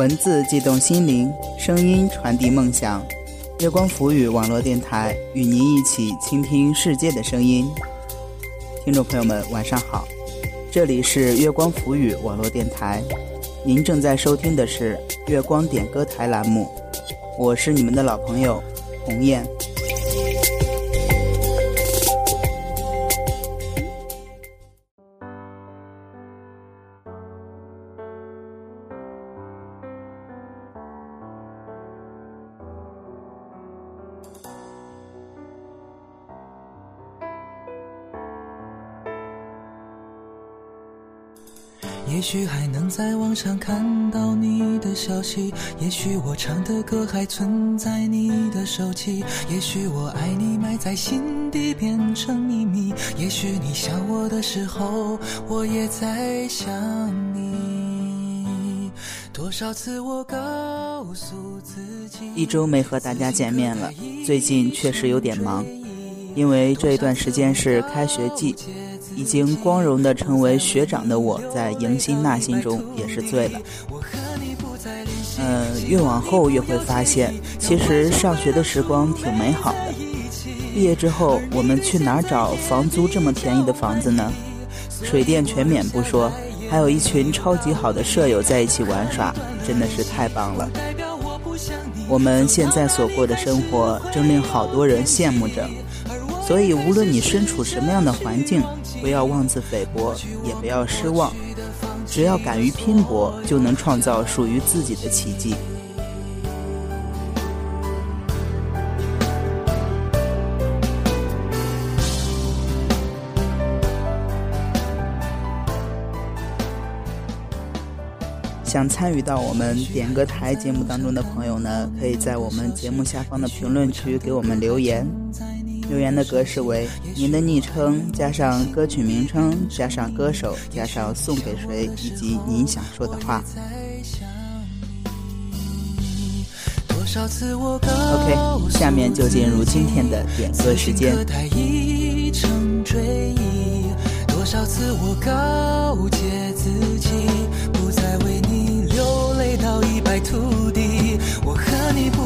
文字悸动心灵，声音传递梦想。月光浮语网络电台与您一起倾听世界的声音。听众朋友们，晚上好，这里是月光浮语网络电台，您正在收听的是月光点歌台栏目，我是你们的老朋友红雁。也许还能在网上看到你的消息，也许我唱的歌还存在你的手机，也许我爱你埋在心底变成秘密，也许你想我的时候，我也在想你。多少次我告诉自己，一周没和大家见面了，最近确实有点忙，因为这一段时间是开学季。已经光荣的成为学长的我，在迎新纳新中也是醉了。嗯，越往后越会发现，其实上学的时光挺美好的。毕业之后，我们去哪儿找房租这么便宜的房子呢？水电全免不说，还有一群超级好的舍友在一起玩耍，真的是太棒了。我们现在所过的生活，真令好多人羡慕着。所以，无论你身处什么样的环境，不要妄自菲薄，也不要失望。只要敢于拼搏，就能创造属于自己的奇迹。想参与到我们点歌台节目当中的朋友呢，可以在我们节目下方的评论区给我们留言。留言的格式为您的昵称加上歌曲名称加上歌手加上送给谁以及您想说的话。OK，下面就进入今天的点歌时间。多少次我告诫自己，不再为你流泪到一败涂地。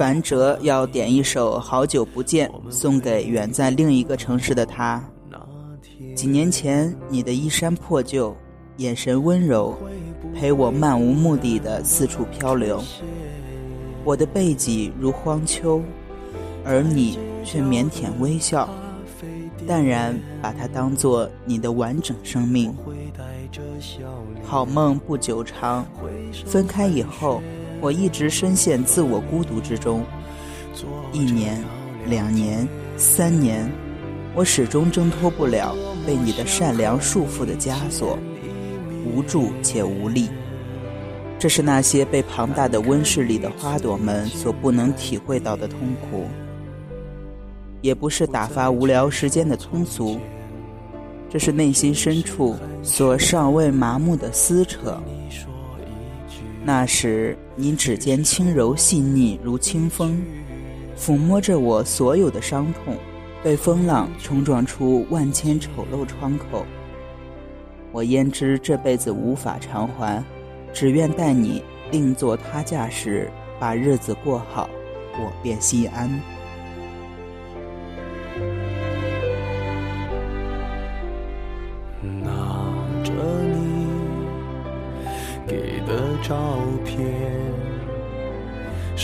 樊哲要点一首《好久不见》，送给远在另一个城市的他。几年前，你的衣衫破旧，眼神温柔，陪我漫无目的的四处漂流。我的背脊如荒丘，而你却腼腆微笑，淡然把它当做你的完整生命。好梦不久长，分开以后。我一直深陷自我孤独之中，一年、两年、三年，我始终挣脱不了被你的善良束缚的枷锁，无助且无力。这是那些被庞大的温室里的花朵们所不能体会到的痛苦，也不是打发无聊时间的通俗，这是内心深处所尚未麻木的撕扯。那时，你指尖轻柔细腻如清风，抚摸着我所有的伤痛，被风浪冲撞出万千丑陋窗口。我焉知这辈子无法偿还，只愿待你另作他嫁时，把日子过好，我便心安。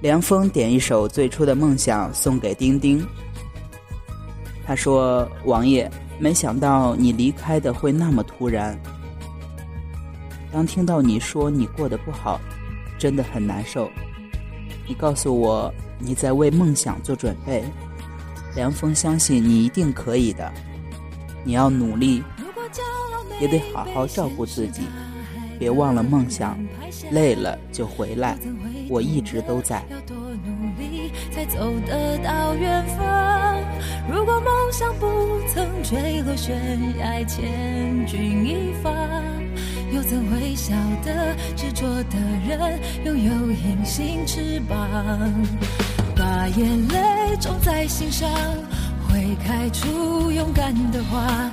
凉风点一首最初的梦想送给丁丁。他说：“王爷，没想到你离开的会那么突然。当听到你说你过得不好，真的很难受。你告诉我你在为梦想做准备，凉风相信你一定可以的。你要努力，也得好好照顾自己。”别忘了梦想，累了就回来，我一直都在。要多努力才走得到远方？如果梦想不曾坠落悬崖，千钧一发，又怎会晓得执着的人拥有隐形翅膀？把眼泪种在心上。会开出勇敢的花，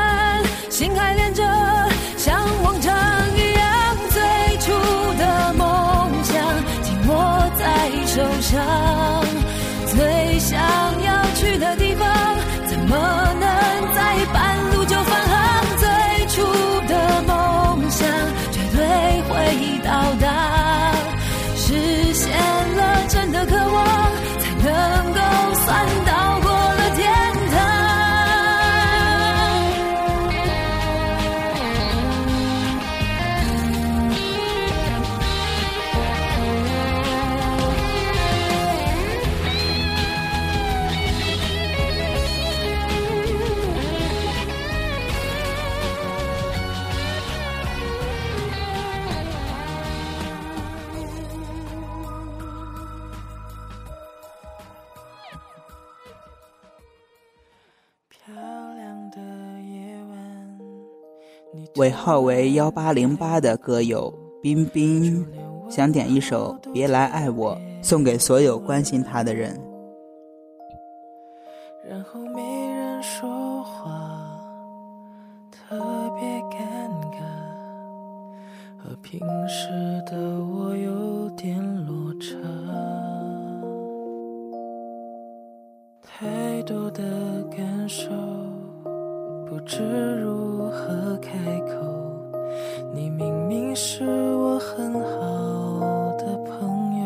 尾号为幺八零八的歌友彬彬，想点一首《别来爱我》，送给所有关心他的人。然后没人说话，特别尴尬，和平时的我有点落差。太多的感受，知如何开口。你明明是我很好的朋友，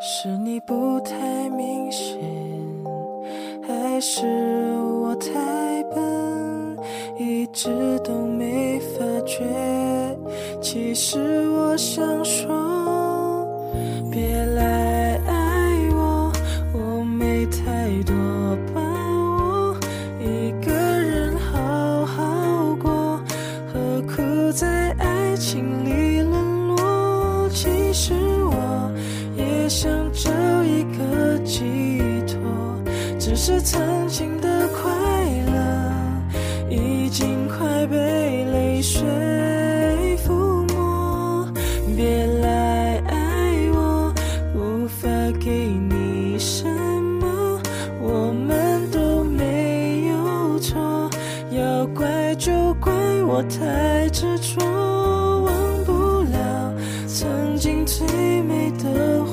是你不太明显，还是我太笨，一直都没发觉？其实我想说，我太执着，忘不了曾经最美的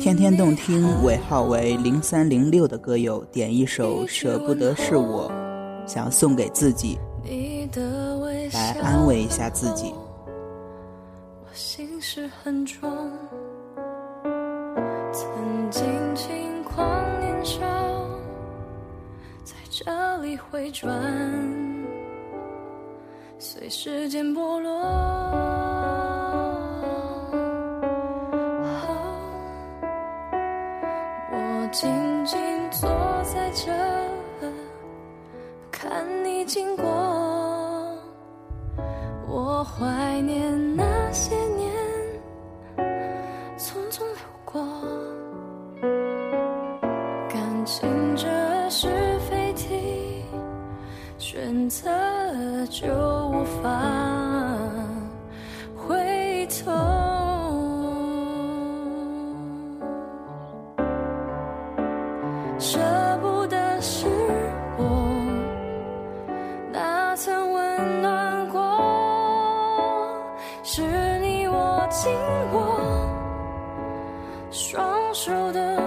天天动听尾号为零三零六的歌友点一首《舍不得是我》，想送给自己，来安慰一下自己。我心事很重，曾经轻狂年少，在这里回转，随时间剥落。经过。我紧握双手的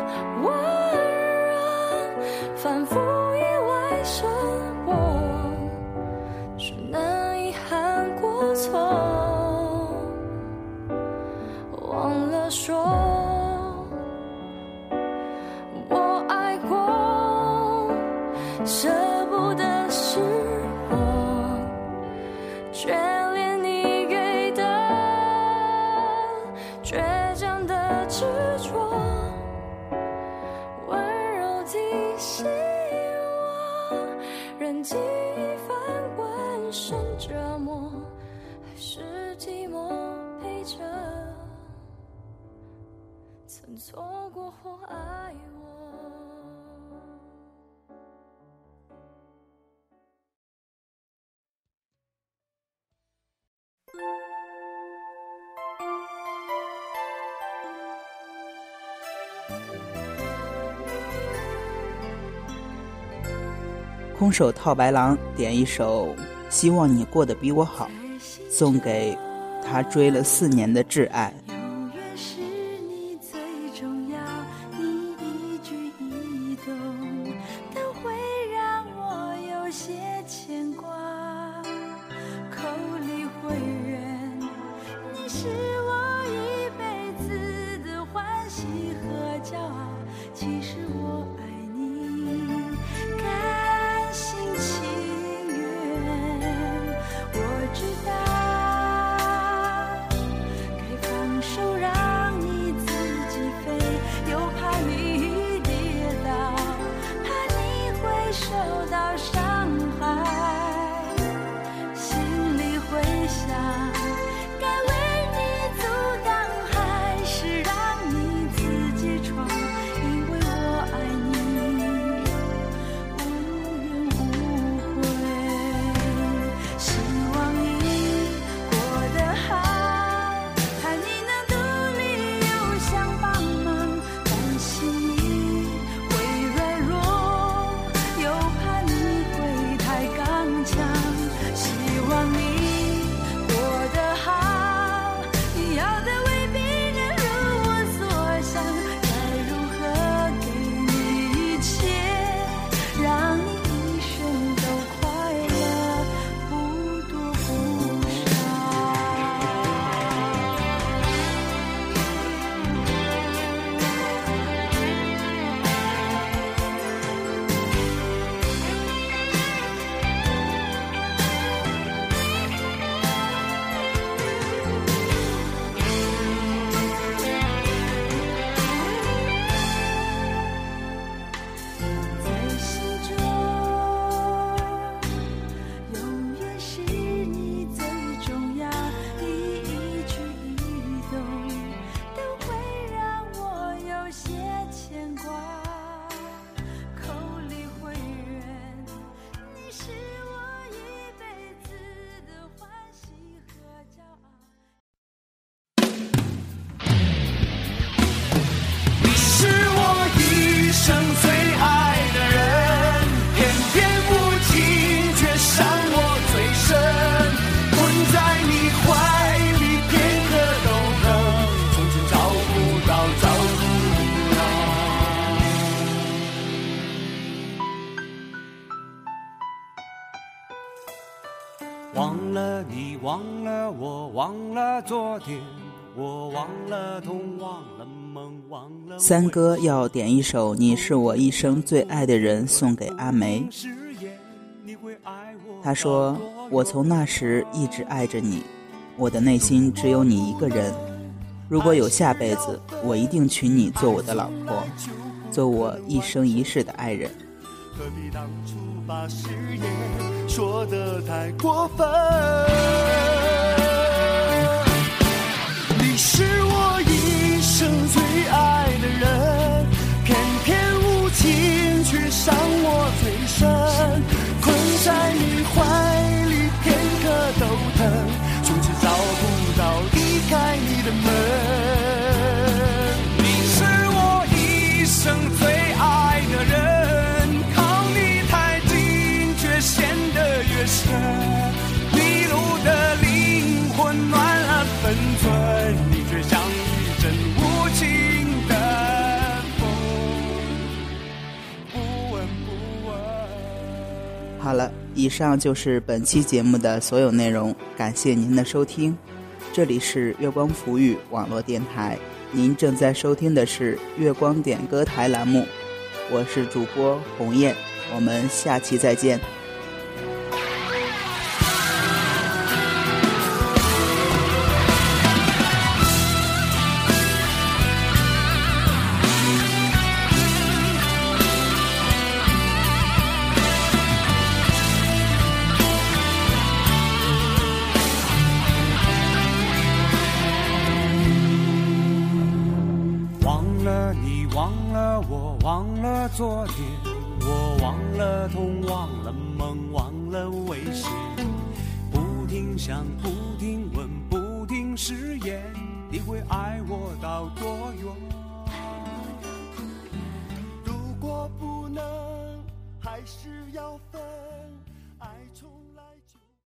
过或爱我。空手套白狼点一首《希望你过得比我好》，送给他追了四年的挚爱。忘了昨天，我忘了痛，忘了梦，忘了。三哥要点一首《你是我一生最爱的人》，送给阿梅。他说：“我从那时一直爱着你，我的内心只有你一个人。如果有下辈子，我一定娶你做我的老婆，做我一生一世的爱人。”何必当初把誓言说的太过分？你是我一生最爱的人，偏偏无情却伤以上就是本期节目的所有内容，感谢您的收听。这里是月光浮语网络电台，您正在收听的是月光点歌台栏目，我是主播红艳，我们下期再见。做的